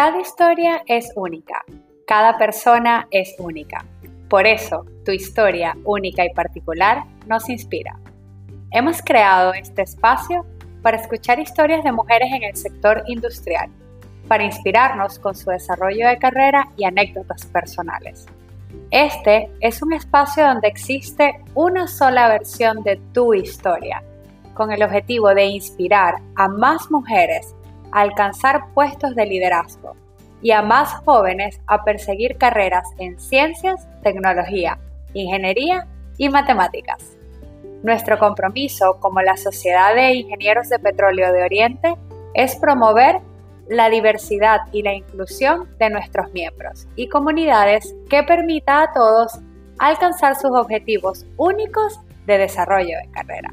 Cada historia es única, cada persona es única. Por eso, tu historia única y particular nos inspira. Hemos creado este espacio para escuchar historias de mujeres en el sector industrial, para inspirarnos con su desarrollo de carrera y anécdotas personales. Este es un espacio donde existe una sola versión de tu historia, con el objetivo de inspirar a más mujeres alcanzar puestos de liderazgo y a más jóvenes a perseguir carreras en ciencias, tecnología, ingeniería y matemáticas. Nuestro compromiso como la Sociedad de Ingenieros de Petróleo de Oriente es promover la diversidad y la inclusión de nuestros miembros y comunidades que permita a todos alcanzar sus objetivos únicos de desarrollo de carrera.